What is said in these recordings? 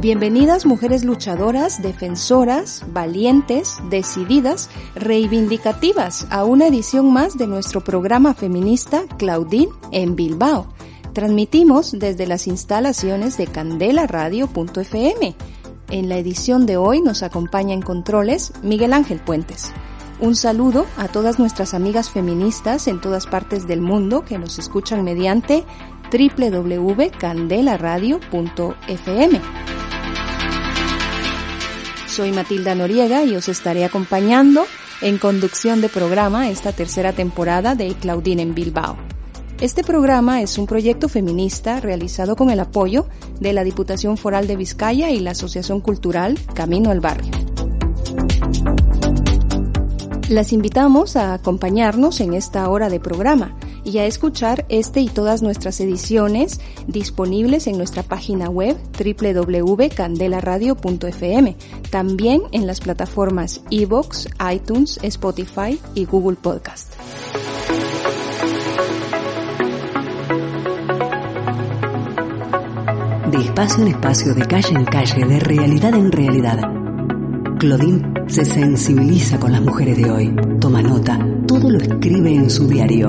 Bienvenidas mujeres luchadoras, defensoras, valientes, decididas, reivindicativas a una edición más de nuestro programa feminista Claudine en Bilbao. Transmitimos desde las instalaciones de candelaradio.fm. En la edición de hoy nos acompaña en controles Miguel Ángel Puentes. Un saludo a todas nuestras amigas feministas en todas partes del mundo que nos escuchan mediante www.candelaradio.fm. Soy Matilda Noriega y os estaré acompañando en conducción de programa esta tercera temporada de Claudine en Bilbao. Este programa es un proyecto feminista realizado con el apoyo de la Diputación Foral de Vizcaya y la Asociación Cultural Camino al Barrio. Las invitamos a acompañarnos en esta hora de programa y a escuchar este y todas nuestras ediciones disponibles en nuestra página web www.candelaradio.fm, también en las plataformas iVoox, iTunes, Spotify y Google Podcast. De espacio en espacio, de calle en calle, de realidad en realidad. Claudine se sensibiliza con las mujeres de hoy, toma nota, todo lo escribe en su diario.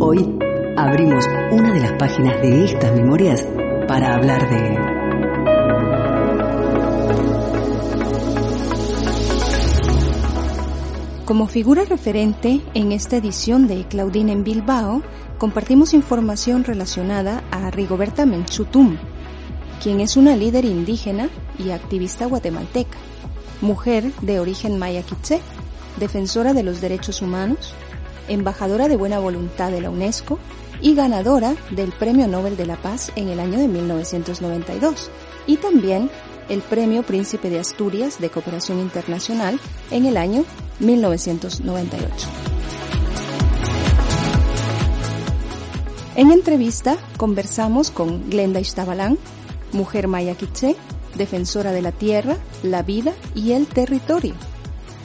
Hoy abrimos una de las páginas de estas memorias para hablar de... Como figura referente en esta edición de Claudine en Bilbao, compartimos información relacionada a Rigoberta Menchutum, quien es una líder indígena y activista guatemalteca, mujer de origen maya quiché, defensora de los derechos humanos, embajadora de buena voluntad de la UNESCO y ganadora del Premio Nobel de la Paz en el año de 1992 y también el Premio Príncipe de Asturias de Cooperación Internacional en el año 1998. En entrevista conversamos con Glenda Ishtabalán, mujer maya quiché, defensora de la tierra, la vida y el territorio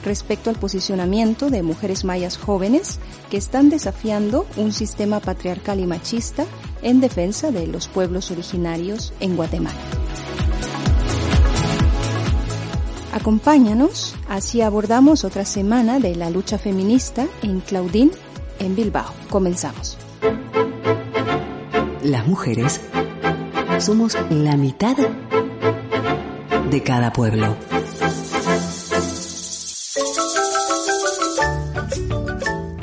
respecto al posicionamiento de mujeres mayas jóvenes que están desafiando un sistema patriarcal y machista en defensa de los pueblos originarios en Guatemala. Acompáñanos, así abordamos otra semana de la lucha feminista en Claudín, en Bilbao. Comenzamos. Las mujeres somos la mitad de cada pueblo.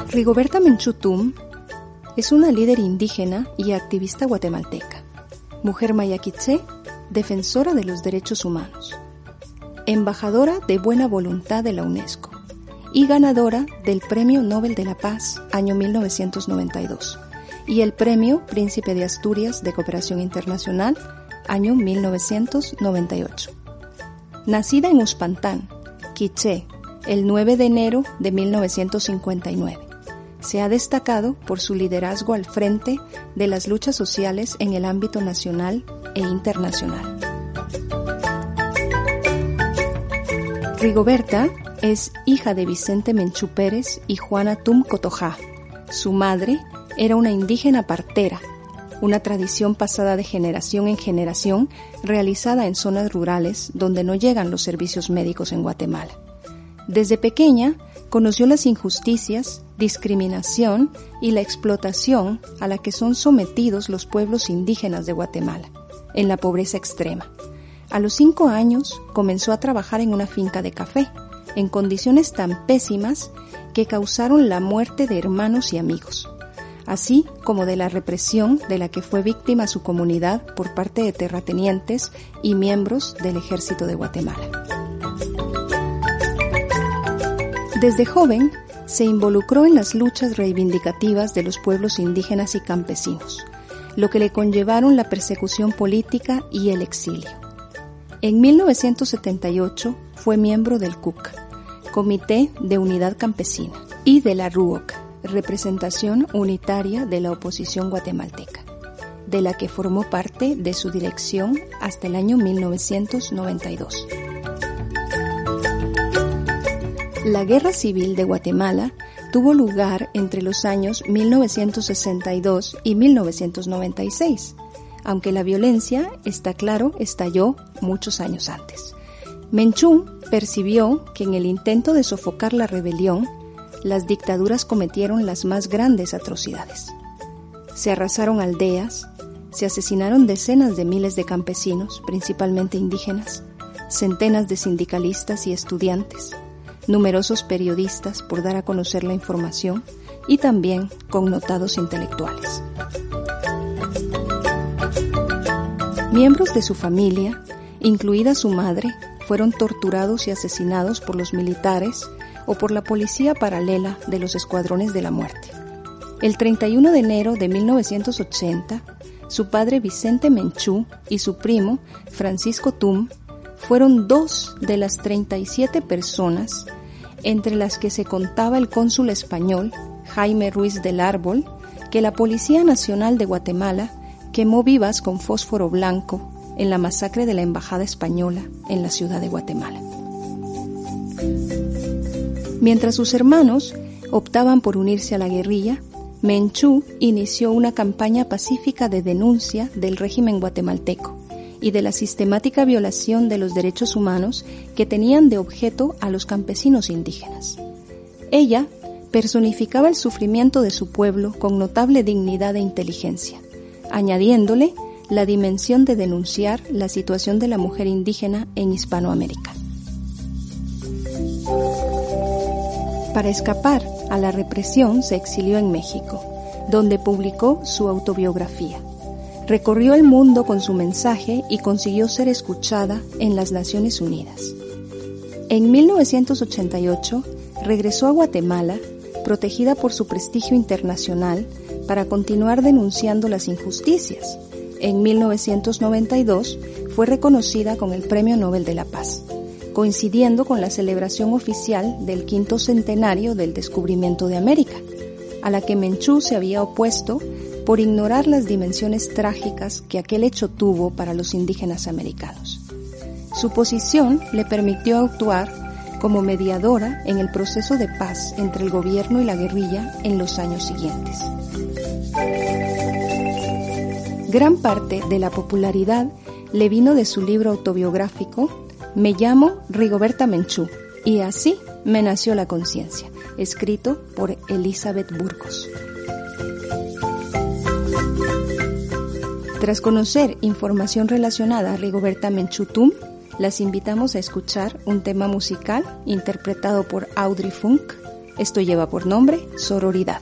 Rigoberta Menchutum es una líder indígena y activista guatemalteca, mujer mayaquiche, defensora de los derechos humanos, embajadora de buena voluntad de la UNESCO y ganadora del Premio Nobel de la Paz año 1992 y el Premio Príncipe de Asturias de Cooperación Internacional año 1998. Nacida en Uspantán, Quiché, el 9 de enero de 1959 se ha destacado por su liderazgo al frente de las luchas sociales en el ámbito nacional e internacional. Rigoberta es hija de Vicente Menchú Pérez y Juana Tum Cotojá. Su madre era una indígena partera, una tradición pasada de generación en generación realizada en zonas rurales donde no llegan los servicios médicos en Guatemala. Desde pequeña conoció las injusticias, discriminación y la explotación a la que son sometidos los pueblos indígenas de Guatemala, en la pobreza extrema. A los cinco años comenzó a trabajar en una finca de café, en condiciones tan pésimas que causaron la muerte de hermanos y amigos, así como de la represión de la que fue víctima su comunidad por parte de terratenientes y miembros del ejército de Guatemala. Desde joven se involucró en las luchas reivindicativas de los pueblos indígenas y campesinos, lo que le conllevaron la persecución política y el exilio. En 1978 fue miembro del CUC, Comité de Unidad Campesina, y de la RUOC, representación unitaria de la oposición guatemalteca, de la que formó parte de su dirección hasta el año 1992. La Guerra Civil de Guatemala tuvo lugar entre los años 1962 y 1996, aunque la violencia, está claro, estalló muchos años antes. Menchú percibió que en el intento de sofocar la rebelión, las dictaduras cometieron las más grandes atrocidades. Se arrasaron aldeas, se asesinaron decenas de miles de campesinos, principalmente indígenas, centenas de sindicalistas y estudiantes, numerosos periodistas por dar a conocer la información y también connotados intelectuales. Miembros de su familia, incluida su madre, fueron torturados y asesinados por los militares o por la policía paralela de los escuadrones de la muerte. El 31 de enero de 1980, su padre Vicente Menchú y su primo Francisco Tum fueron dos de las 37 personas entre las que se contaba el cónsul español Jaime Ruiz del Árbol, que la Policía Nacional de Guatemala quemó vivas con fósforo blanco en la masacre de la Embajada Española en la ciudad de Guatemala. Mientras sus hermanos optaban por unirse a la guerrilla, Menchú inició una campaña pacífica de denuncia del régimen guatemalteco y de la sistemática violación de los derechos humanos que tenían de objeto a los campesinos indígenas. Ella personificaba el sufrimiento de su pueblo con notable dignidad e inteligencia, añadiéndole la dimensión de denunciar la situación de la mujer indígena en Hispanoamérica. Para escapar a la represión se exilió en México, donde publicó su autobiografía, recorrió el mundo con su mensaje y consiguió ser escuchada en las Naciones Unidas. En 1988 regresó a Guatemala, protegida por su prestigio internacional, para continuar denunciando las injusticias. En 1992 fue reconocida con el Premio Nobel de la Paz, coincidiendo con la celebración oficial del quinto centenario del descubrimiento de América, a la que Menchú se había opuesto por ignorar las dimensiones trágicas que aquel hecho tuvo para los indígenas americanos. Su posición le permitió actuar como mediadora en el proceso de paz entre el gobierno y la guerrilla en los años siguientes. Gran parte de la popularidad le vino de su libro autobiográfico Me llamo Rigoberta Menchú y así me nació la conciencia, escrito por Elizabeth Burgos. Tras conocer información relacionada a Rigoberta Menchutum, las invitamos a escuchar un tema musical interpretado por Audrey Funk. Esto lleva por nombre Sororidad.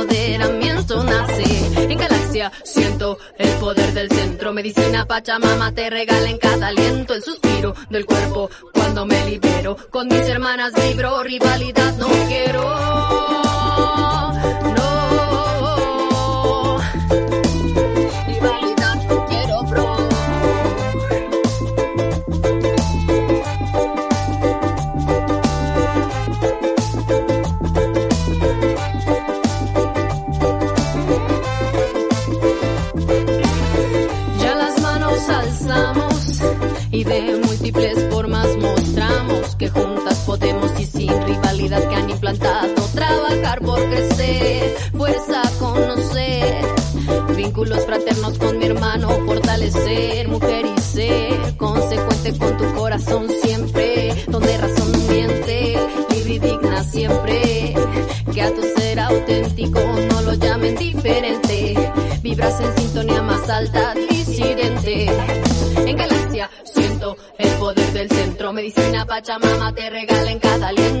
medicina Pachamama te regala en cada aliento el suspiro del cuerpo cuando me libero. Con mis hermanas vibro, rivalidad no quiero. Trabajar por crecer, fuerza conocer, vínculos fraternos con mi hermano, fortalecer, mujer y ser, consecuente con tu corazón siempre, donde razón miente, libre y digna siempre, que a tu ser auténtico no lo llamen diferente, vibras en sintonía más alta, disidente, en galaxia siento el poder del centro, medicina Pachamama te regala en cada aliento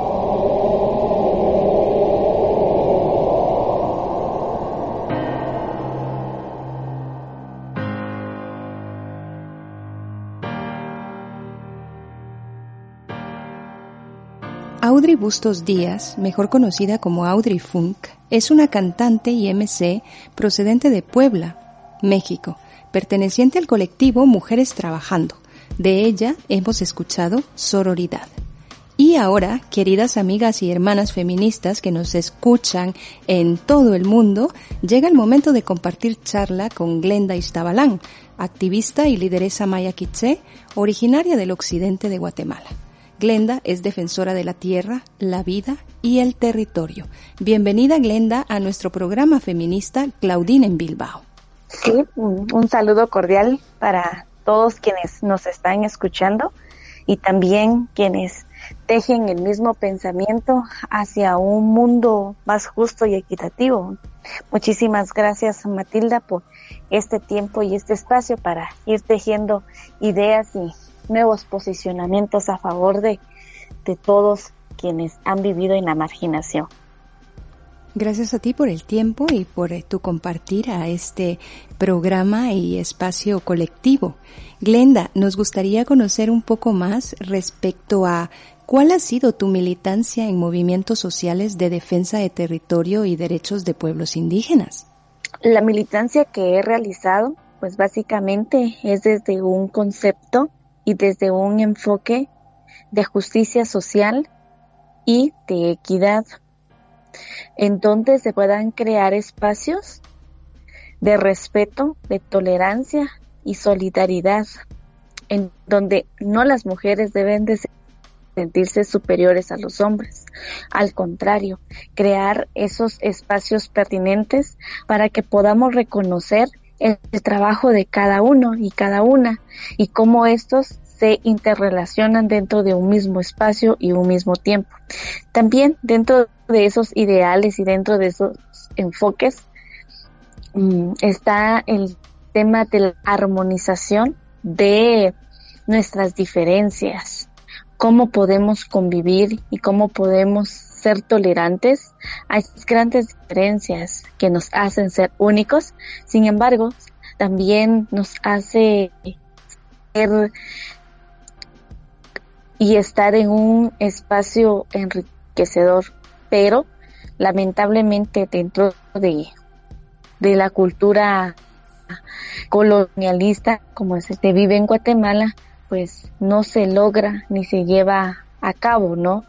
Bustos Díaz, mejor conocida como Audrey Funk, es una cantante y MC procedente de Puebla, México, perteneciente al colectivo Mujeres Trabajando. De ella hemos escuchado Sororidad. Y ahora, queridas amigas y hermanas feministas que nos escuchan en todo el mundo, llega el momento de compartir charla con Glenda Iztabalán, activista y lideresa maya quiché, originaria del occidente de Guatemala. Glenda es defensora de la tierra, la vida y el territorio. Bienvenida Glenda a nuestro programa feminista Claudine en Bilbao. Sí, un saludo cordial para todos quienes nos están escuchando y también quienes tejen el mismo pensamiento hacia un mundo más justo y equitativo. Muchísimas gracias Matilda por este tiempo y este espacio para ir tejiendo ideas y nuevos posicionamientos a favor de, de todos quienes han vivido en la marginación. Gracias a ti por el tiempo y por eh, tu compartir a este programa y espacio colectivo. Glenda, nos gustaría conocer un poco más respecto a cuál ha sido tu militancia en movimientos sociales de defensa de territorio y derechos de pueblos indígenas. La militancia que he realizado, pues básicamente es desde un concepto y desde un enfoque de justicia social y de equidad, en donde se puedan crear espacios de respeto, de tolerancia y solidaridad, en donde no las mujeres deben de sentirse superiores a los hombres. Al contrario, crear esos espacios pertinentes para que podamos reconocer el, trabajo de cada uno y cada una y cómo estos se interrelacionan dentro de un mismo espacio y un mismo tiempo. También dentro de esos ideales y dentro de esos enfoques mm, está el tema de la armonización de nuestras diferencias, cómo podemos convivir y cómo podemos ser tolerantes a esas grandes diferencias que nos hacen ser únicos, sin embargo, también nos hace y estar en un espacio enriquecedor, pero lamentablemente dentro de, de la cultura colonialista como se vive en Guatemala, pues no se logra ni se lleva a cabo, ¿no?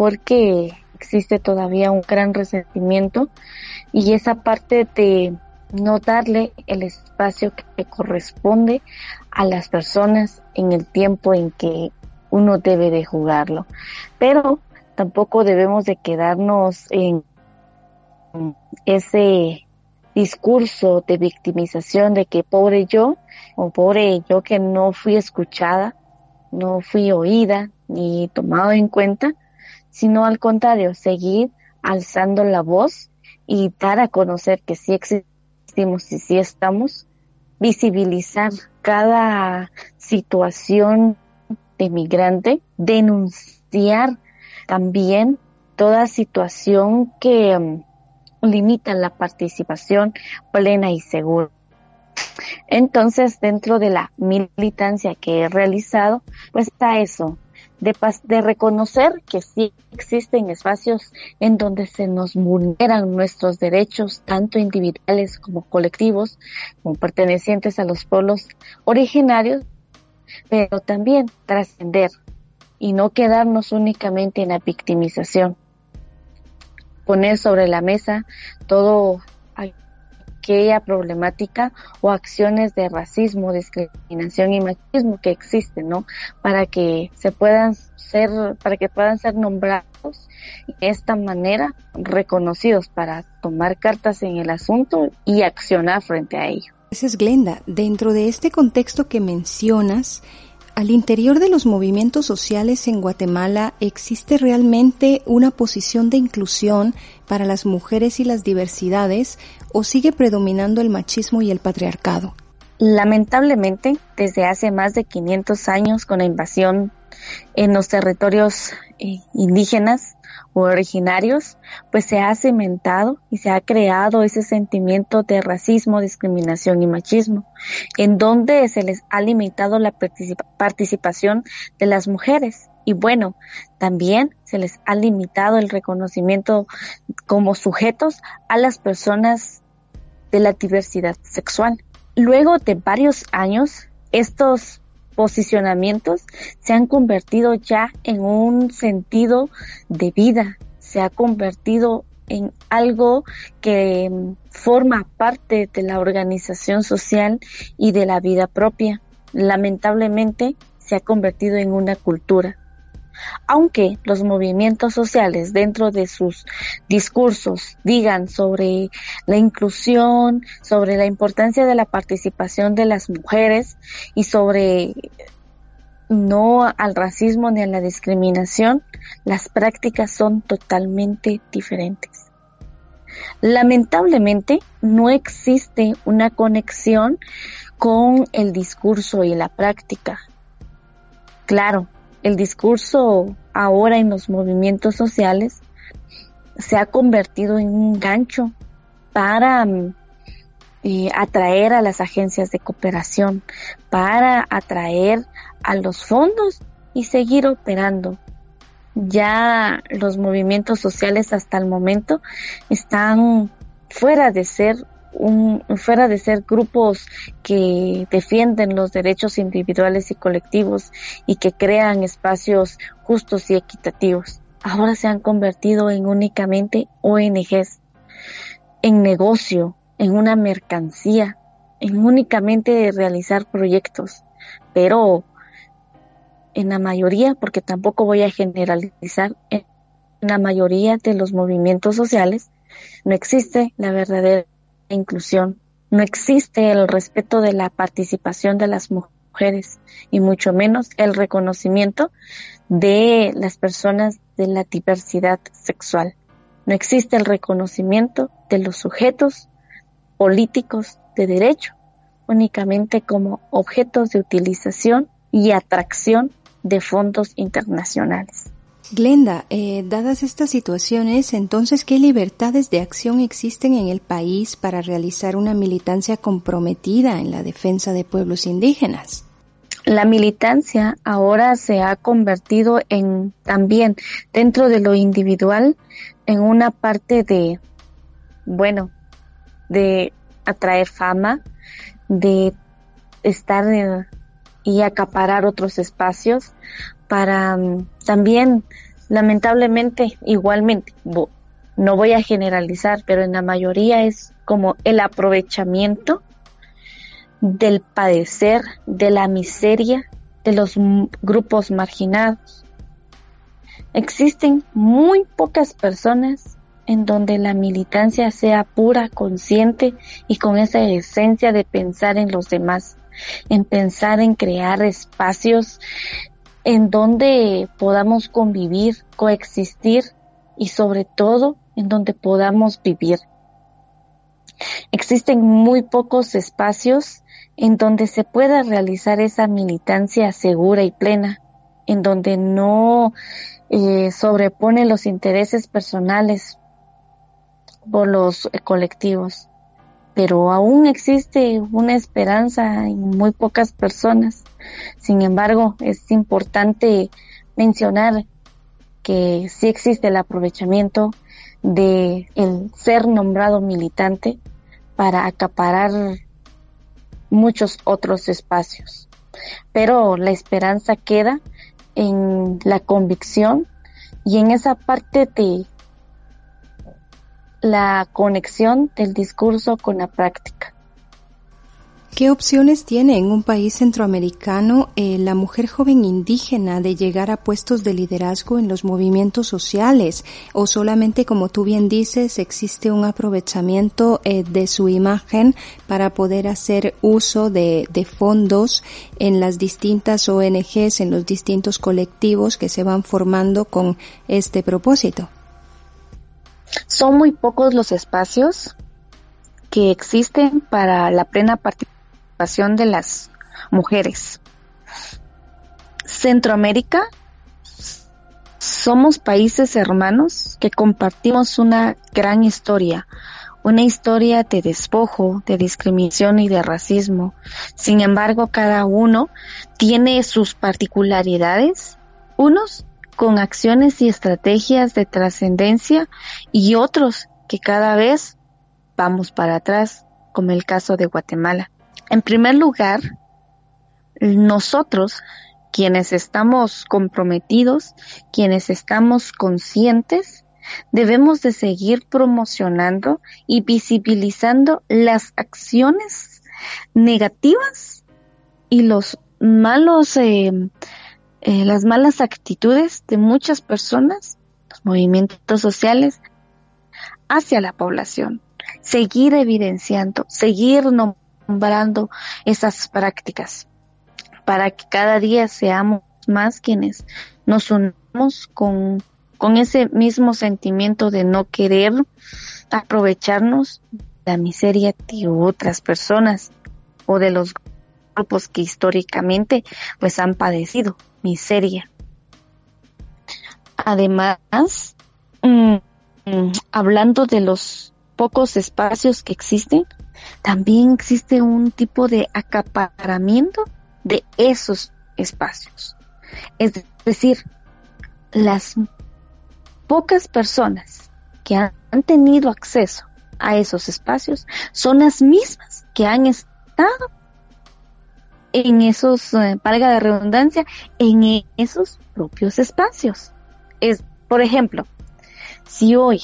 Porque existe todavía un gran resentimiento y esa parte de no darle el espacio que corresponde a las personas en el tiempo en que uno debe de jugarlo. Pero tampoco debemos de quedarnos en ese discurso de victimización de que pobre yo o pobre yo que no fui escuchada, no fui oída ni tomado en cuenta, sino al contrario, seguir alzando la voz y dar a conocer que sí existimos y sí estamos, visibilizar cada situación de migrante, denunciar también toda situación que um, limita la participación plena y segura. Entonces, dentro de la militancia que he realizado, pues está eso, de, de reconocer que sí existen espacios en donde se nos vulneran nuestros derechos, tanto individuales como colectivos, como pertenecientes a los pueblos originarios, pero también trascender y no quedarnos únicamente en la victimización. Poner sobre la mesa todo aquella problemática o acciones de racismo, discriminación y machismo que existen, ¿no? Para que se puedan ser, para que puedan ser nombrados de esta manera reconocidos para tomar cartas en el asunto y accionar frente a ello. Gracias, Glenda. Dentro de este contexto que mencionas, al interior de los movimientos sociales en Guatemala existe realmente una posición de inclusión para las mujeres y las diversidades o sigue predominando el machismo y el patriarcado? Lamentablemente, desde hace más de 500 años con la invasión en los territorios eh, indígenas o originarios, pues se ha cimentado y se ha creado ese sentimiento de racismo, discriminación y machismo, en donde se les ha limitado la participación de las mujeres. Y bueno, también se les ha limitado el reconocimiento como sujetos a las personas de la diversidad sexual. Luego de varios años, estos posicionamientos se han convertido ya en un sentido de vida, se ha convertido en algo que mm, forma parte de la organización social y de la vida propia. Lamentablemente se ha convertido en una cultura. Aunque los movimientos sociales dentro de sus discursos digan sobre la inclusión, sobre la importancia de la participación de las mujeres y sobre no al racismo ni a la discriminación, las prácticas son totalmente diferentes. Lamentablemente no existe una conexión con el discurso y la práctica. Claro, el discurso ahora en los movimientos sociales se ha convertido en un gancho para mm, eh, atraer a las agencias de cooperación, para atraer a los fondos y seguir operando. Ya los movimientos sociales hasta el momento están fuera de ser un, fuera de ser grupos que defienden los derechos individuales y colectivos y que crean espacios justos y equitativos. Ahora se han convertido en únicamente ONGs, en negocio, en una mercancía, en únicamente realizar proyectos. Pero en la mayoría, porque tampoco voy a generalizar, en la mayoría de los movimientos sociales no existe la verdadera inclusión. No existe el respeto de la participación de las mujeres y mucho menos el reconocimiento de las personas de la diversidad sexual. No existe el reconocimiento de los sujetos políticos de derecho únicamente como objetos de utilización y atracción de fondos internacionales. Glenda, eh, dadas estas situaciones, entonces, ¿qué libertades de acción existen en el país para realizar una militancia comprometida en la defensa de pueblos indígenas? la militancia ahora se ha convertido en también dentro de lo individual en una parte de, bueno, de atraer fama, de estar y acaparar otros espacios para mm, también, lamentablemente, igualmente, no voy a generalizar, pero en la mayoría es como el aprovechamiento del padecer, de la miseria de los grupos marginados. Existen muy pocas personas en donde la militancia sea pura, consciente y con esa esencia de pensar en los demás, en pensar en crear espacios en donde podamos convivir, coexistir y sobre todo en donde podamos vivir. Existen muy pocos espacios en donde se pueda realizar esa militancia segura y plena, en donde no eh, sobrepone los intereses personales por los colectivos. Pero aún existe una esperanza en muy pocas personas. Sin embargo, es importante mencionar que sí existe el aprovechamiento de el ser nombrado militante para acaparar muchos otros espacios. Pero la esperanza queda en la convicción y en esa parte de la conexión del discurso con la práctica. ¿Qué opciones tiene en un país centroamericano eh, la mujer joven indígena de llegar a puestos de liderazgo en los movimientos sociales? ¿O solamente, como tú bien dices, existe un aprovechamiento eh, de su imagen para poder hacer uso de, de fondos en las distintas ONGs, en los distintos colectivos que se van formando con este propósito? Son muy pocos los espacios que existen para la plena participación de las mujeres. Centroamérica somos países hermanos que compartimos una gran historia, una historia de despojo, de discriminación y de racismo. Sin embargo, cada uno tiene sus particularidades, unos con acciones y estrategias de trascendencia y otros que cada vez vamos para atrás, como el caso de Guatemala. En primer lugar, nosotros, quienes estamos comprometidos, quienes estamos conscientes, debemos de seguir promocionando y visibilizando las acciones negativas y los malos, eh, eh, las malas actitudes de muchas personas, los movimientos sociales hacia la población. Seguir evidenciando, seguir nombrando esas prácticas para que cada día seamos más quienes nos unamos con, con ese mismo sentimiento de no querer aprovecharnos de la miseria de otras personas o de los grupos que históricamente pues han padecido miseria. Además, mm, mm, hablando de los pocos espacios que existen, también existe un tipo de acaparamiento de esos espacios. Es decir, las pocas personas que han tenido acceso a esos espacios son las mismas que han estado en esos, eh, valga la redundancia, en esos propios espacios. Es, por ejemplo, si hoy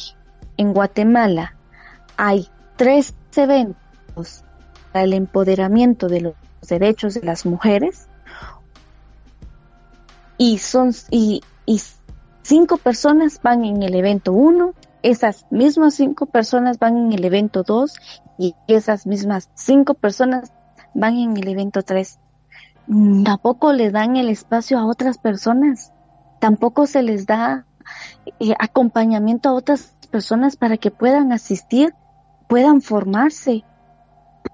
en Guatemala hay tres eventos para el empoderamiento de los derechos de las mujeres y son y, y cinco personas van en el evento 1, esas mismas cinco personas van en el evento 2 y esas mismas cinco personas van en el evento 3. Tampoco le dan el espacio a otras personas, tampoco se les da eh, acompañamiento a otras personas para que puedan asistir, puedan formarse,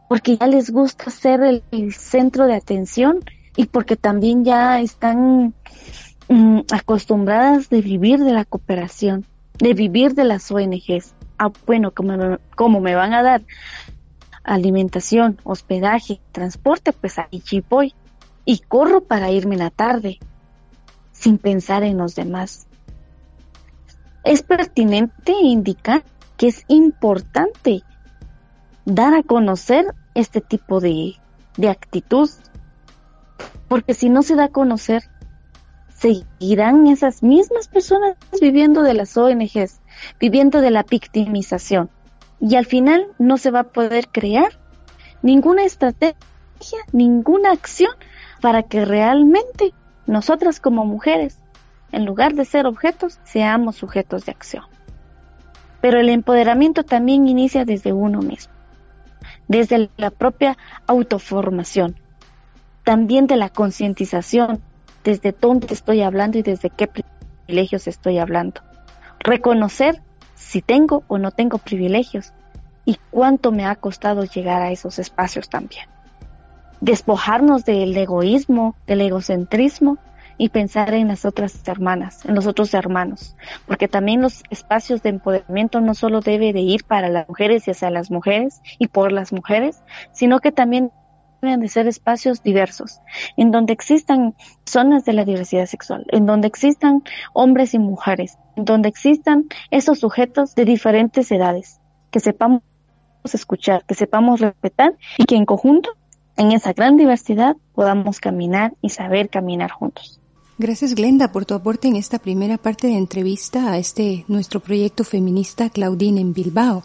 porque ya les gusta ser el, centro de atención y porque también ya están mm, acostumbradas de vivir de la cooperación, de vivir de las ONGs. Ah, bueno, como, como me van a dar alimentación, hospedaje, transporte, pues ahí voy. y corro para irme en la tarde, sin pensar en los demás. Es pertinente indicar que es importante dar a conocer este tipo de, de actitud, porque si no se da a conocer, seguirán esas mismas personas viviendo de las ONGs, viviendo de la victimización. Y al final no se va a poder crear ninguna estrategia, ninguna acción para que realmente nosotras como mujeres, en lugar de ser objetos, seamos sujetos de acción. Pero el empoderamiento también inicia desde uno mismo, desde la propia autoformación, también de la concientización, desde dónde estoy hablando y desde qué privilegios estoy hablando. Reconocer si tengo o no tengo privilegios y cuánto me ha costado llegar a esos espacios también. Despojarnos del egoísmo, del egocentrismo y pensar en las otras hermanas, en los otros hermanos, porque también los espacios de empoderamiento no solo debe de ir para las mujeres y hacia las mujeres y por las mujeres, sino que también deben de ser espacios diversos, en donde existan zonas de la diversidad sexual, en donde existan hombres y mujeres, en donde existan esos sujetos de diferentes edades, que sepamos escuchar, que sepamos respetar y que en conjunto, en esa gran diversidad, podamos caminar y saber caminar juntos. Gracias Glenda por tu aporte en esta primera parte de entrevista a este nuestro proyecto feminista Claudine en Bilbao.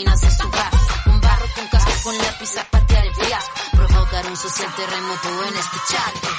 Un barro con casco con lápiz a patear el fiasco, provocar un social terremoto en este chat.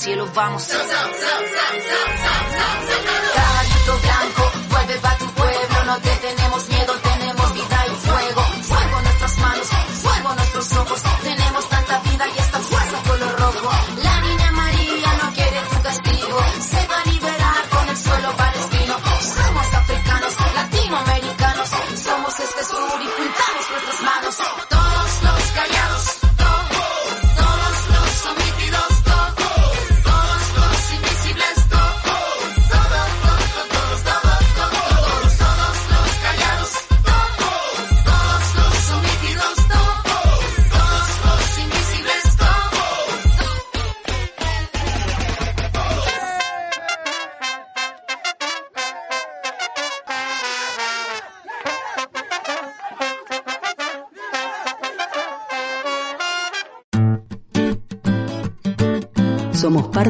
cielo vamos.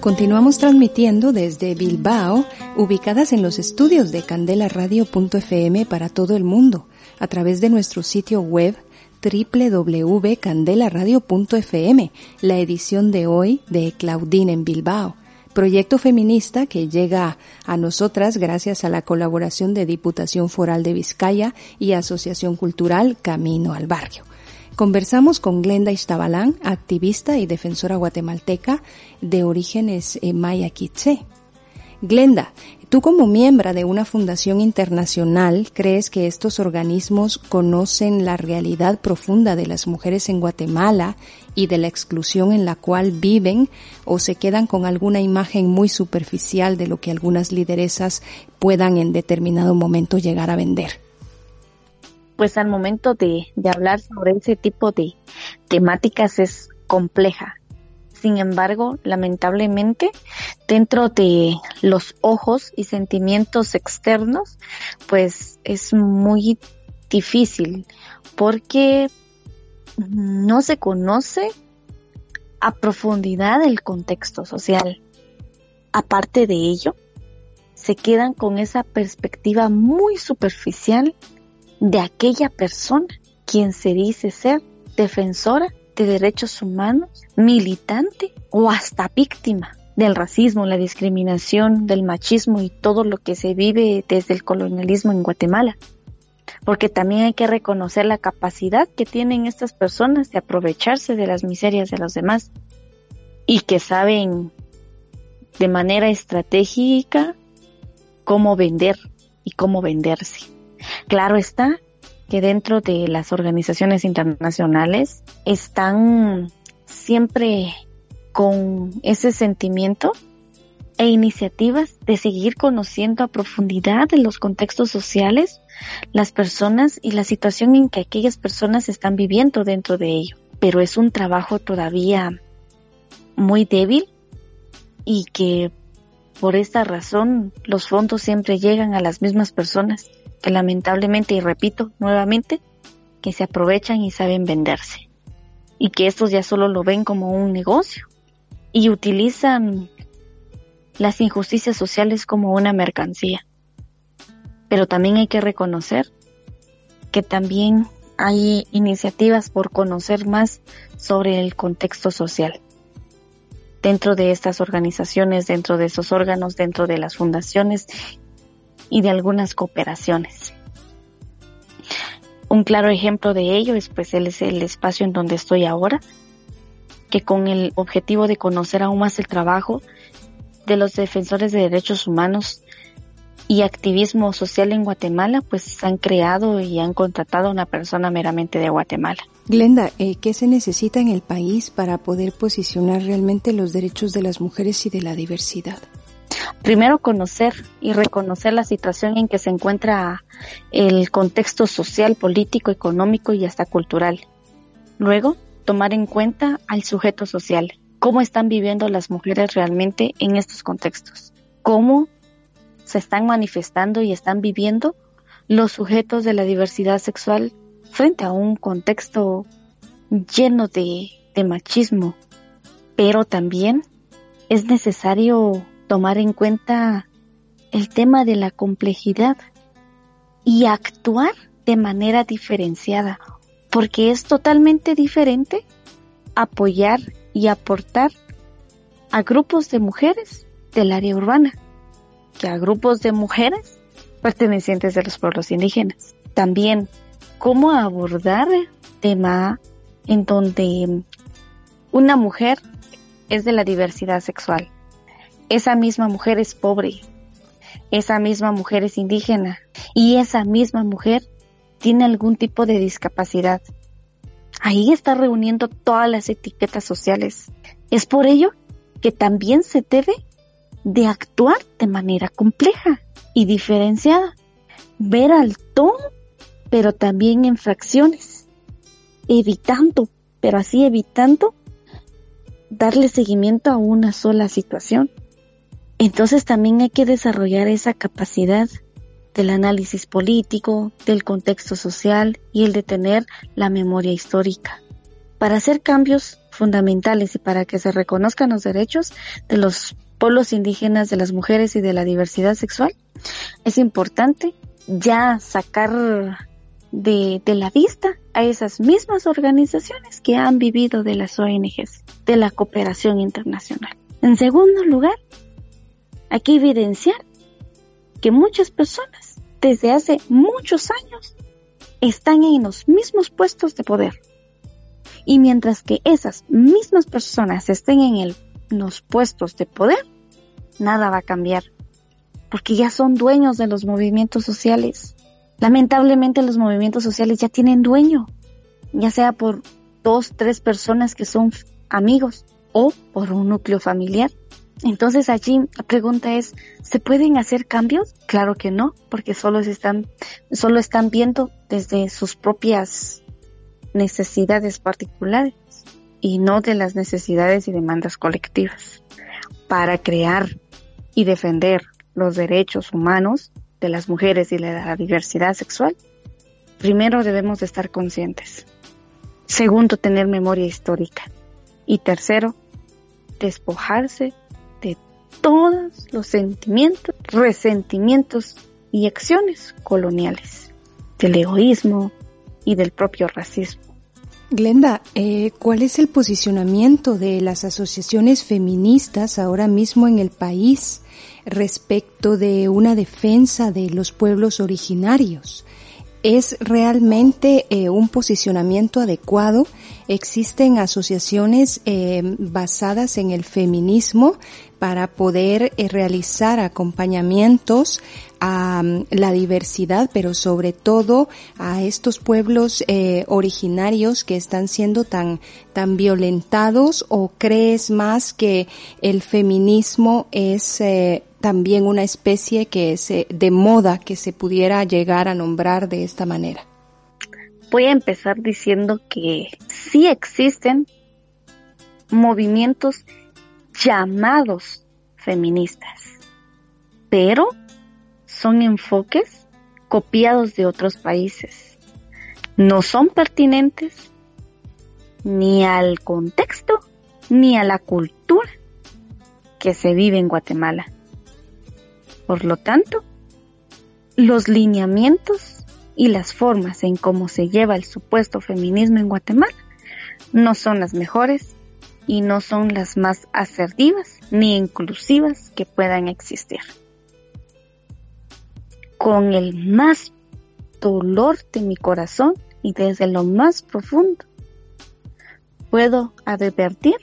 Continuamos transmitiendo desde Bilbao, ubicadas en los estudios de candelaradio.fm para todo el mundo, a través de nuestro sitio web www.candelaradio.fm, la edición de hoy de Claudine en Bilbao, proyecto feminista que llega a nosotras gracias a la colaboración de Diputación Foral de Vizcaya y Asociación Cultural Camino al Barrio. Conversamos con Glenda Iztabalán, activista y defensora guatemalteca de orígenes eh, maya quiché. Glenda, tú como miembro de una fundación internacional, ¿crees que estos organismos conocen la realidad profunda de las mujeres en Guatemala y de la exclusión en la cual viven o se quedan con alguna imagen muy superficial de lo que algunas lideresas puedan en determinado momento llegar a vender? Pues al momento de, hablar sobre ese tipo de temáticas es compleja. Sin embargo, lamentablemente, dentro de los ojos y sentimientos externos, pues es muy difícil porque no se conoce a profundidad el contexto social. Aparte de ello, se quedan con esa perspectiva muy superficial de aquella persona quien se dice ser defensora de derechos humanos, militante o hasta víctima del racismo, la discriminación, del machismo y todo lo que se vive desde el colonialismo en Guatemala. Porque también hay que reconocer la capacidad que tienen estas personas de aprovecharse de las miserias de los demás y que saben de manera estratégica cómo vender y cómo venderse. Claro está que dentro de las organizaciones internacionales están siempre con ese sentimiento e iniciativas de seguir conociendo a profundidad de los contextos sociales, las personas y la situación en que aquellas personas están viviendo dentro de ello. Pero es un trabajo todavía muy débil y que por esta razón los fondos siempre llegan a las mismas personas que lamentablemente, y repito nuevamente, que se aprovechan y saben venderse. Y que estos ya solo lo ven como un negocio. Y utilizan las injusticias sociales como una mercancía. Pero también hay que reconocer que también hay iniciativas por conocer más sobre el contexto social. Dentro de estas organizaciones, dentro de esos órganos, dentro de las fundaciones y de algunas cooperaciones. Un claro ejemplo de ello es pues el, es el espacio en donde estoy ahora, que con el objetivo de conocer aún más el trabajo de los defensores de derechos humanos y activismo social en Guatemala, pues han creado y han contratado a una persona meramente de Guatemala. Glenda, eh, ¿qué se necesita en el país para poder posicionar realmente los derechos de las mujeres y de la diversidad? Primero conocer y reconocer la situación en que se encuentra el contexto social, político, económico y hasta cultural. Luego, tomar en cuenta al sujeto social, cómo están viviendo las mujeres realmente en estos contextos, cómo se están manifestando y están viviendo los sujetos de la diversidad sexual frente a un contexto lleno de, de machismo, pero también es necesario tomar en cuenta el tema de la complejidad y actuar de manera diferenciada, porque es totalmente diferente apoyar y aportar a grupos de mujeres del área urbana que a grupos de mujeres pertenecientes de los pueblos indígenas. También cómo abordar el tema en donde una mujer es de la diversidad sexual, esa misma mujer es pobre, esa misma mujer es indígena y esa misma mujer tiene algún tipo de discapacidad. Ahí está reuniendo todas las etiquetas sociales. Es por ello que también se debe de actuar de manera compleja y diferenciada. ver al todo, pero también en fracciones, evitando, pero así evitando darle seguimiento a una sola situación. Entonces también hay que desarrollar esa capacidad del análisis político, del contexto social y el de tener la memoria histórica. Para hacer cambios fundamentales y para que se reconozcan los derechos de los pueblos indígenas, de las mujeres y de la diversidad sexual, es importante ya sacar de, la vista a esas mismas organizaciones que han vivido de las ONGs, de la cooperación internacional. En segundo lugar, hay que evidenciar que muchas personas desde hace muchos años están en los mismos puestos de poder. Y mientras que esas mismas personas estén en, el, los puestos de poder, nada va a cambiar, porque ya son dueños de los movimientos sociales. Lamentablemente los movimientos sociales ya tienen dueño, ya sea por dos, tres personas que son amigos o por un núcleo familiar. Entonces allí la pregunta es, ¿se pueden hacer cambios? Claro que no, porque solo están, solo están viendo desde sus propias necesidades particulares y no de las necesidades y demandas colectivas. Para crear y defender los derechos humanos de las mujeres y la diversidad sexual, primero debemos de estar conscientes. Segundo, tener memoria histórica. Y tercero, despojarse de todos los sentimientos, resentimientos y acciones coloniales, del egoísmo y del propio racismo. Glenda, eh, ¿cuál es el posicionamiento de las asociaciones feministas ahora mismo en el país respecto de una defensa de los pueblos originarios? ¿Es realmente eh, un posicionamiento adecuado? ¿Existen asociaciones eh, basadas en el feminismo para poder eh, realizar acompañamientos a mm, la diversidad, pero sobre todo a estos pueblos eh, originarios que están siendo tan, tan violentados o crees más que el feminismo es eh, también una especie que es de moda que se pudiera llegar a nombrar de esta manera? Voy a empezar diciendo que sí existen movimientos llamados feministas, pero son enfoques copiados de otros países. No son pertinentes ni al contexto ni a la cultura que se vive en Guatemala. Por lo tanto, los lineamientos y las formas en cómo se lleva el supuesto feminismo en Guatemala no son las mejores y no son las más asertivas ni inclusivas que puedan existir. Con el más dolor de mi corazón y desde lo más profundo, puedo advertir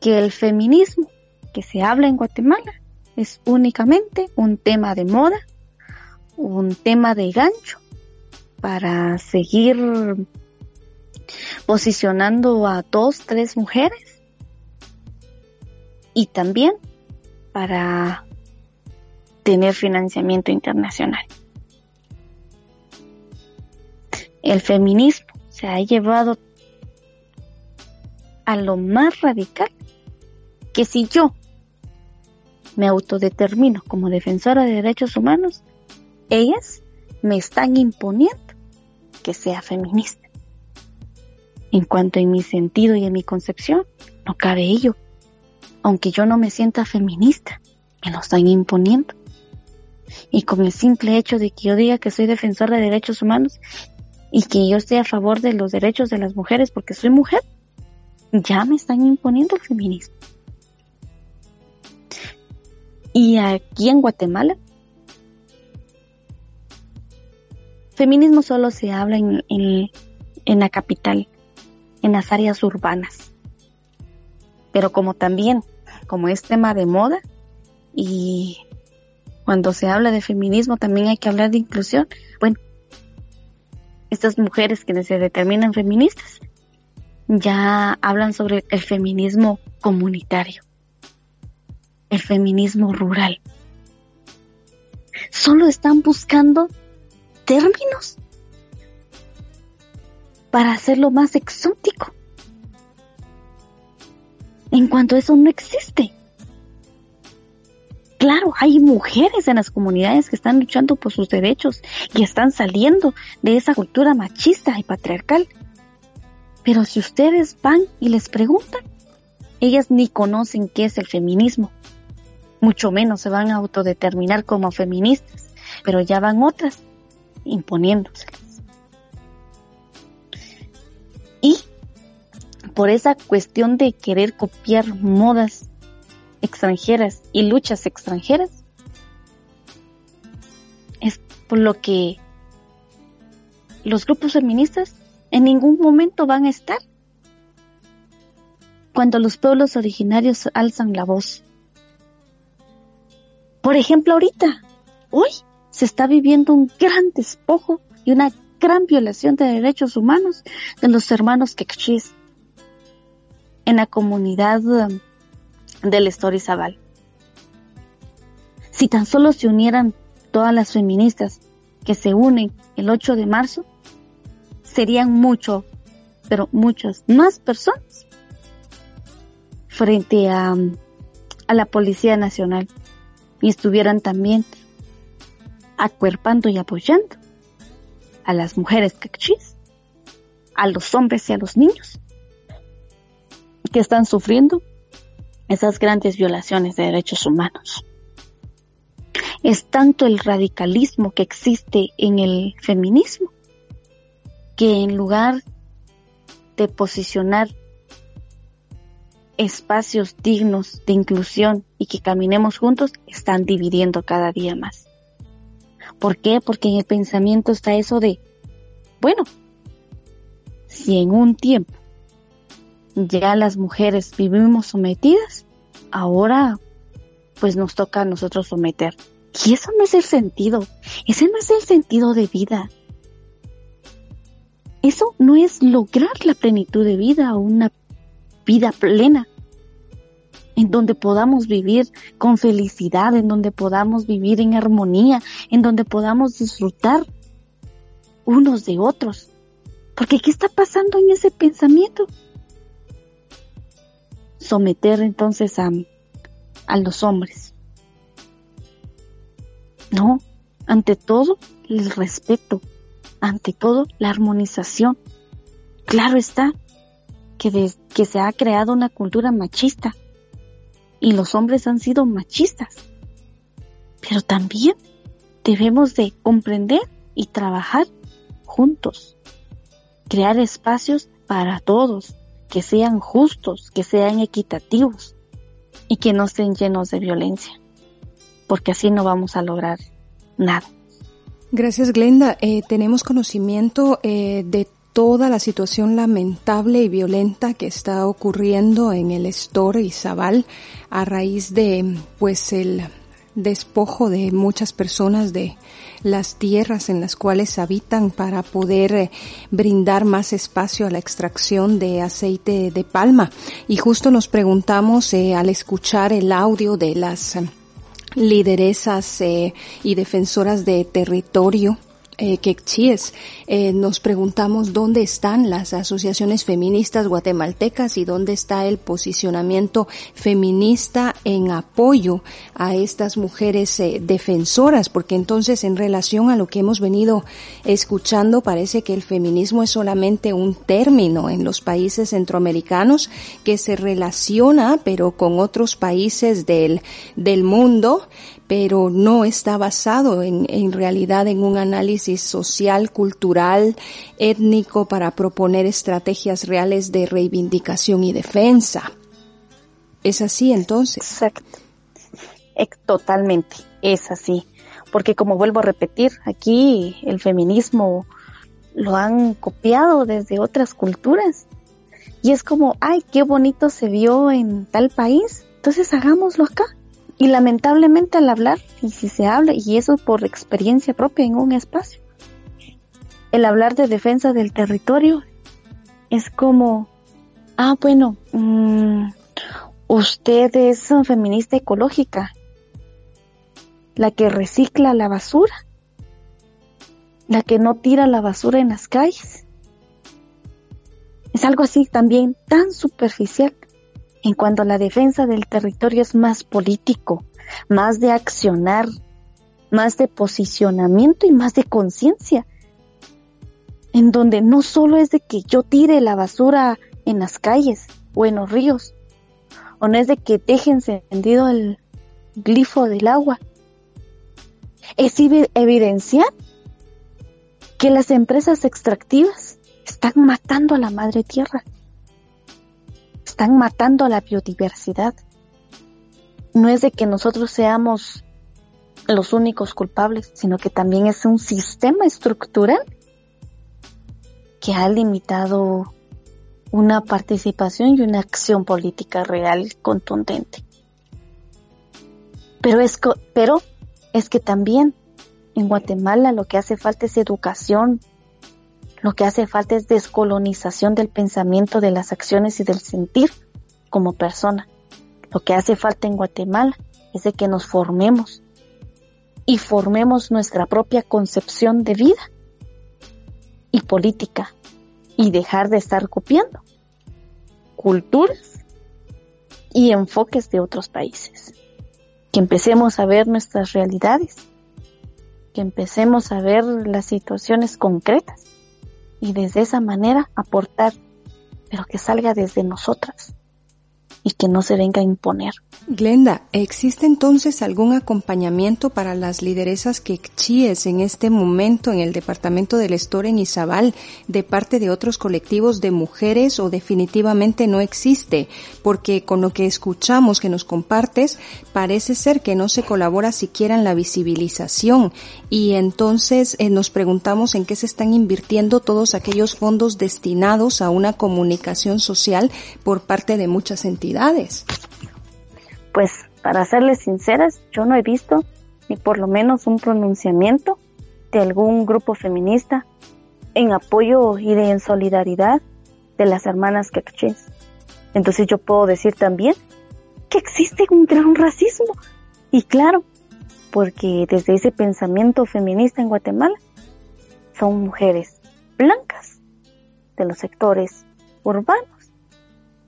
que el feminismo que se habla en Guatemala es únicamente un tema de moda, un tema de gancho para seguir posicionando a dos, tres mujeres y también para tener financiamiento internacional. El feminismo se ha llevado a lo más radical que si yo me autodetermino como defensora de derechos humanos, ellas me están imponiendo que sea feminista. En cuanto en mi sentido y en mi concepción, no cabe ello. Aunque yo no me sienta feminista, me lo están imponiendo. Y con el simple hecho de que yo diga que soy defensora de derechos humanos y que yo esté a favor de los derechos de las mujeres porque soy mujer, ya me están imponiendo el feminismo. Y aquí en Guatemala, feminismo solo se habla en, en la capital, en las áreas urbanas. Pero como también, como es tema de moda y cuando se habla de feminismo también hay que hablar de inclusión, bueno, estas mujeres que se determinan feministas ya hablan sobre el feminismo comunitario, el feminismo rural. solo están buscando términos para hacerlo más exótico. En cuanto a eso no existe. Claro, hay mujeres en las comunidades que están luchando por sus derechos y están saliendo de esa cultura machista y patriarcal. Pero si ustedes van y les preguntan, ellas ni conocen qué es el feminismo. Mucho menos se van a autodeterminar como feministas, pero ya van otras imponiéndoselas. Por esa cuestión de querer copiar modas extranjeras y luchas extranjeras, es por lo que los grupos feministas en ningún momento van a estar cuando los pueblos originarios alzan la voz. Por ejemplo, ahorita, hoy se está viviendo un gran despojo y una gran violación de derechos humanos de los hermanos quechís en la comunidad um, del Estorizabal. Si tan solo se unieran todas las feministas que se unen el 8 de marzo, serían mucho, pero muchas más personas frente a, a la Policía Nacional y estuvieran también acuerpando y apoyando a las mujeres cachis, a los hombres y a los niños que están sufriendo esas grandes violaciones de derechos humanos. Es tanto el radicalismo que existe en el feminismo que en lugar de posicionar espacios dignos de inclusión y que caminemos juntos, están dividiendo cada día más. ¿Por qué? Porque en el pensamiento está eso de, bueno, si en un tiempo ya las mujeres vivimos sometidas, ahora pues nos toca a nosotros someter. Y eso no es el sentido, ese no es el sentido de vida. Eso no es lograr la plenitud de vida o una vida plena, en donde podamos vivir con felicidad, en donde podamos vivir en armonía, en donde podamos disfrutar unos de otros. Porque ¿qué está pasando en ese pensamiento? Someter entonces a, a los hombres. No, ante todo el respeto, ante todo la armonización. Claro está que, que se ha creado una cultura machista y los hombres han sido machistas. Pero también debemos de comprender y trabajar juntos. Crear espacios para todos, que sean justos, que sean equitativos y que no estén llenos de violencia, porque así no vamos a lograr nada. Gracias, Glenda. Eh, tenemos conocimiento eh, de toda la situación lamentable y violenta que está ocurriendo en el Store y Zabal a raíz de, pues, el despojo de muchas personas de las tierras en las cuales habitan para poder eh, brindar más espacio a la extracción de aceite de palma. Y justo nos preguntamos eh, al escuchar el audio de las lideresas eh, y defensoras de territorio eh, eh, nos preguntamos dónde están las asociaciones feministas guatemaltecas y dónde está el posicionamiento feminista en apoyo a estas mujeres eh, defensoras, porque entonces en relación a lo que hemos venido escuchando parece que el feminismo es solamente un término en los países centroamericanos que se relaciona pero con otros países del, del mundo pero no está basado en, en realidad en un análisis social, cultural, étnico para proponer estrategias reales de reivindicación y defensa. ¿Es así entonces? Exacto. Totalmente, es así. Porque como vuelvo a repetir, aquí el feminismo lo han copiado desde otras culturas. Y es como, ay, qué bonito se vio en tal país, entonces hagámoslo acá. Y lamentablemente al hablar, y si se habla, y eso por experiencia propia en un espacio, el hablar de defensa del territorio es como, ah, bueno, mmm, usted es feminista ecológica. la que recicla la basura, la que no tira la basura en las calles. Es algo así también tan superficial en cuanto a la defensa del territorio es más político, más de accionar, más de posicionamiento y más de conciencia. En donde no solo es de que yo tire la basura en las calles o en los ríos, o no es de que deje encendido el glifo del agua. Es evidenciar que las empresas extractivas están matando a la madre tierra, están matando la biodiversidad. No es de que nosotros seamos los únicos culpables, sino que también es un sistema estructural que ha limitado una participación y una acción política real contundente. Pero es, pero es que también en Guatemala lo que hace falta es educación, lo que hace falta es descolonización del pensamiento, de las acciones y del sentir como persona. Lo que hace falta en Guatemala es de que nos formemos y formemos nuestra propia concepción de vida y política y dejar de estar copiando culturas y enfoques de otros países. Que empecemos a ver nuestras realidades, que empecemos a ver las situaciones concretas y desde esa manera aportar, pero que salga desde nosotras y que no se venga a imponer. Glenda, ¿existe entonces algún acompañamiento para las lideresas quechíes en este momento en el departamento del Estor en Izabal de parte de otros colectivos de mujeres o definitivamente no existe? Porque con lo que escuchamos que nos compartes, parece ser que no se colabora siquiera en la visibilización y entonces eh, nos preguntamos en qué se están invirtiendo todos aquellos fondos destinados a una comunicación social por parte de muchas entidades pues para serles sinceras, yo no he visto ni por lo menos un pronunciamiento de algún grupo feminista en apoyo y de en solidaridad de las hermanas quechés. Entonces yo puedo decir también que existe un gran racismo. Y claro, porque desde ese pensamiento feminista en Guatemala son mujeres blancas de los sectores urbanos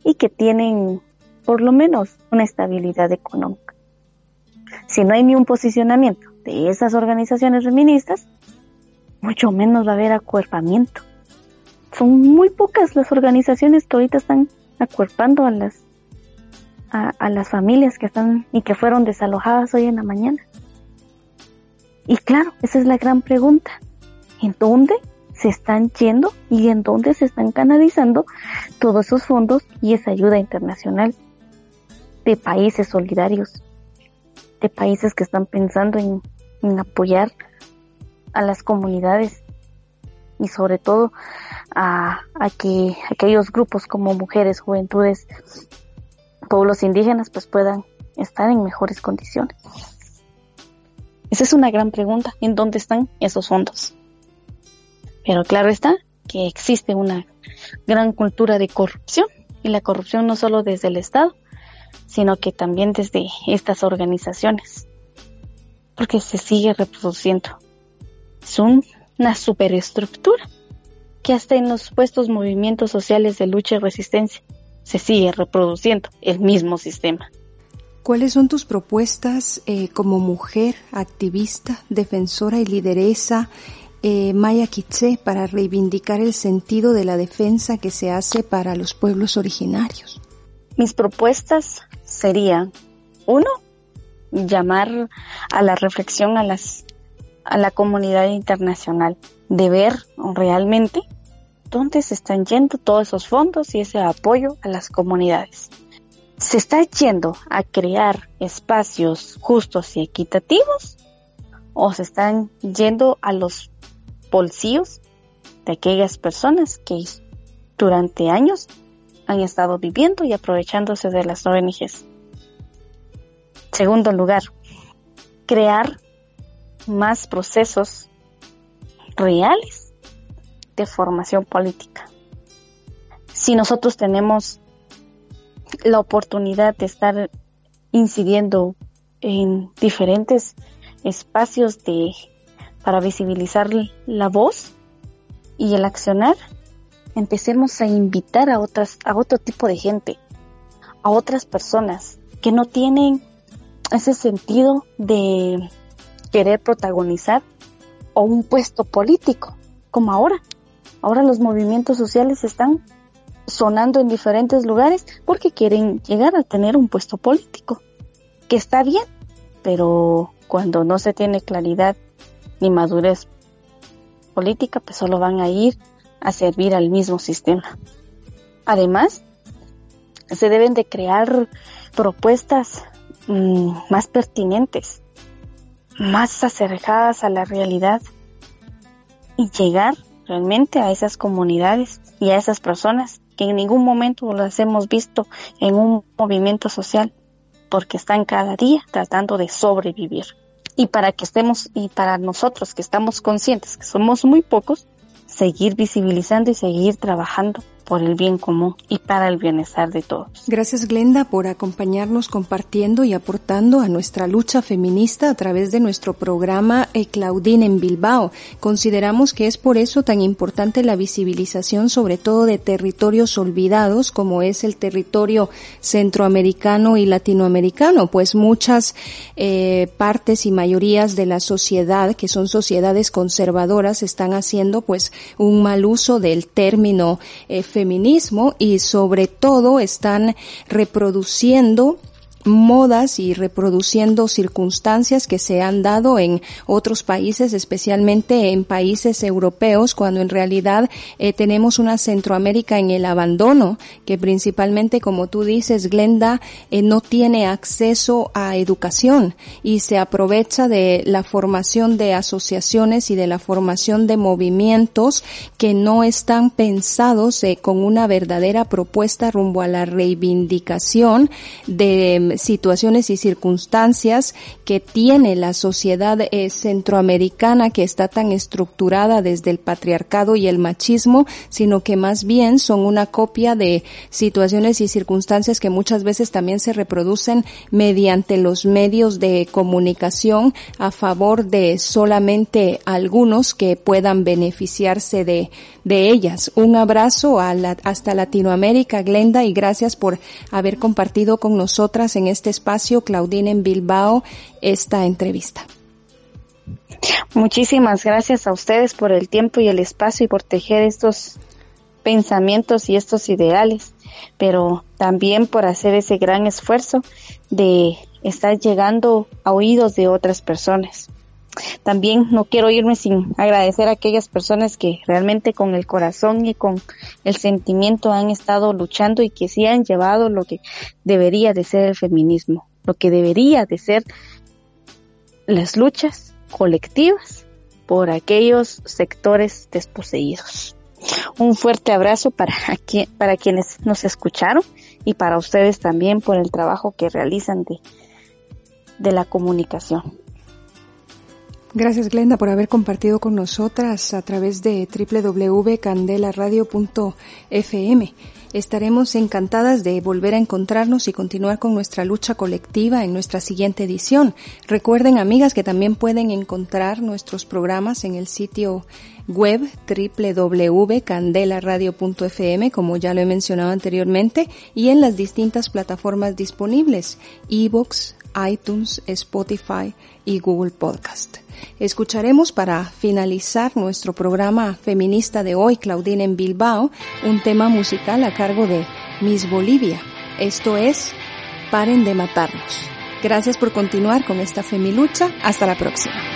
y que tienen por lo menos una estabilidad económica. Si no hay ni un posicionamiento de esas organizaciones feministas, mucho menos va a haber acuerpamiento. Son muy pocas las organizaciones que ahorita están acuerpando a las a, las familias que están y que fueron desalojadas hoy en la mañana. Y claro, esa es la gran pregunta. ¿En dónde se están yendo y en dónde se están canalizando todos esos fondos y esa ayuda internacional? De países solidarios, de países que están pensando en, apoyar a las comunidades y sobre todo a, que aquellos grupos como mujeres, juventudes, pueblos indígenas pues puedan estar en mejores condiciones. Esa es una gran pregunta, ¿en dónde están esos fondos? Pero claro está que existe una gran cultura de corrupción y la corrupción no solo desde el Estado, sino que también desde estas organizaciones, porque se sigue reproduciendo. Es una superestructura que hasta en los supuestos movimientos sociales de lucha y resistencia se sigue reproduciendo el mismo sistema. ¿Cuáles son tus propuestas eh, como mujer, activista, defensora y lideresa eh, Maya Kitse para reivindicar el sentido de la defensa que se hace para los pueblos originarios? Mis propuestas serían, uno, llamar a la reflexión a a la comunidad internacional de ver realmente dónde se están yendo todos esos fondos y ese apoyo a las comunidades. ¿Se está yendo a crear espacios justos y equitativos o se están yendo a los bolsillos de aquellas personas que durante años han estado viviendo y aprovechándose de las ONGs. Segundo lugar, crear más procesos reales de formación política. Si nosotros tenemos la oportunidad de estar incidiendo en diferentes espacios de para visibilizar la voz y el accionar, empecemos a invitar a otras a otro tipo de gente, a otras personas que no tienen ese sentido de querer protagonizar o un puesto político, como ahora. Ahora los movimientos sociales están sonando en diferentes lugares porque quieren llegar a tener un puesto político, que está bien, pero cuando no se tiene claridad ni madurez política, pues solo van a ir a servir al mismo sistema. Además, se deben de crear propuestas mm, más pertinentes, más acercadas a la realidad y llegar realmente a esas comunidades y a esas personas que en ningún momento las hemos visto en un movimiento social porque están cada día tratando de sobrevivir. Y para que estemos, y para nosotros que estamos conscientes que somos muy pocos, seguir visibilizando y seguir trabajando por el bien común y para el bienestar de todos. Gracias Glenda por acompañarnos compartiendo y aportando a nuestra lucha feminista a través de nuestro programa e Claudine en Bilbao. Consideramos que es por eso tan importante la visibilización sobre todo de territorios olvidados como es el territorio centroamericano y latinoamericano, pues muchas eh, partes y mayorías de la sociedad que son sociedades conservadoras están haciendo pues un mal uso del término eh, feminismo y sobre todo están reproduciendo modas y reproduciendo circunstancias que se han dado en otros países, especialmente en países europeos, cuando en realidad eh, tenemos una Centroamérica en el abandono, que principalmente, como tú dices, Glenda, eh, no tiene acceso a educación y se aprovecha de la formación de asociaciones y de la formación de movimientos que no están pensados eh, con una verdadera propuesta rumbo a la reivindicación de situaciones y circunstancias que tiene la sociedad eh, centroamericana que está tan estructurada desde el patriarcado y el machismo, sino que más bien son una copia de situaciones y circunstancias que muchas veces también se reproducen mediante los medios de comunicación a favor de solamente algunos que puedan beneficiarse de, de ellas. Un abrazo a hasta Latinoamérica, Glenda, y gracias por haber compartido con nosotras en este espacio, Claudine en Bilbao, esta entrevista. Muchísimas gracias a ustedes por el tiempo y el espacio y por tejer estos pensamientos y estos ideales, pero también por hacer ese gran esfuerzo de estar llegando a oídos de otras personas. También no quiero irme sin agradecer a aquellas personas que realmente con el corazón y con el sentimiento han estado luchando y que sí han llevado lo que debería de ser el feminismo, lo que debería de ser las luchas colectivas por aquellos sectores desposeídos. Un fuerte abrazo para, para quienes nos escucharon y para ustedes también por el trabajo que realizan de, de la comunicación. Gracias Glenda por haber compartido con nosotras a través de www.candelaradio.fm. Estaremos encantadas de volver a encontrarnos y continuar con nuestra lucha colectiva en nuestra siguiente edición. Recuerden, amigas, que también pueden encontrar nuestros programas en el sitio web www.candelaradio.fm, como ya lo he mencionado anteriormente, y en las distintas plataformas disponibles, iBox, iTunes, Spotify y Google Podcast. Escucharemos para finalizar nuestro programa feminista de hoy, Claudine en Bilbao, un tema musical a cargo de Miss Bolivia. Esto es Paren de matarnos. Gracias por continuar con esta femilucha. Hasta la próxima.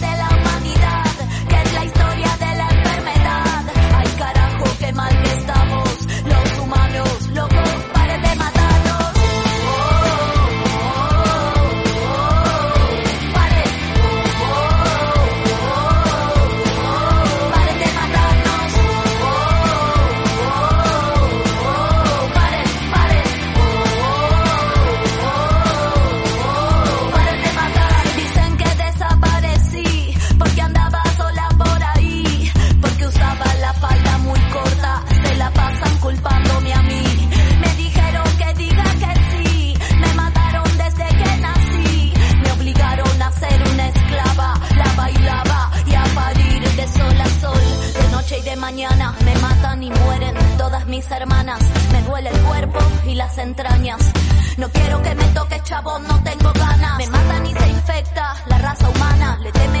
No quiero que me toques, chavo, no tengo ganas. Me matan y se infecta la raza humana. Le teme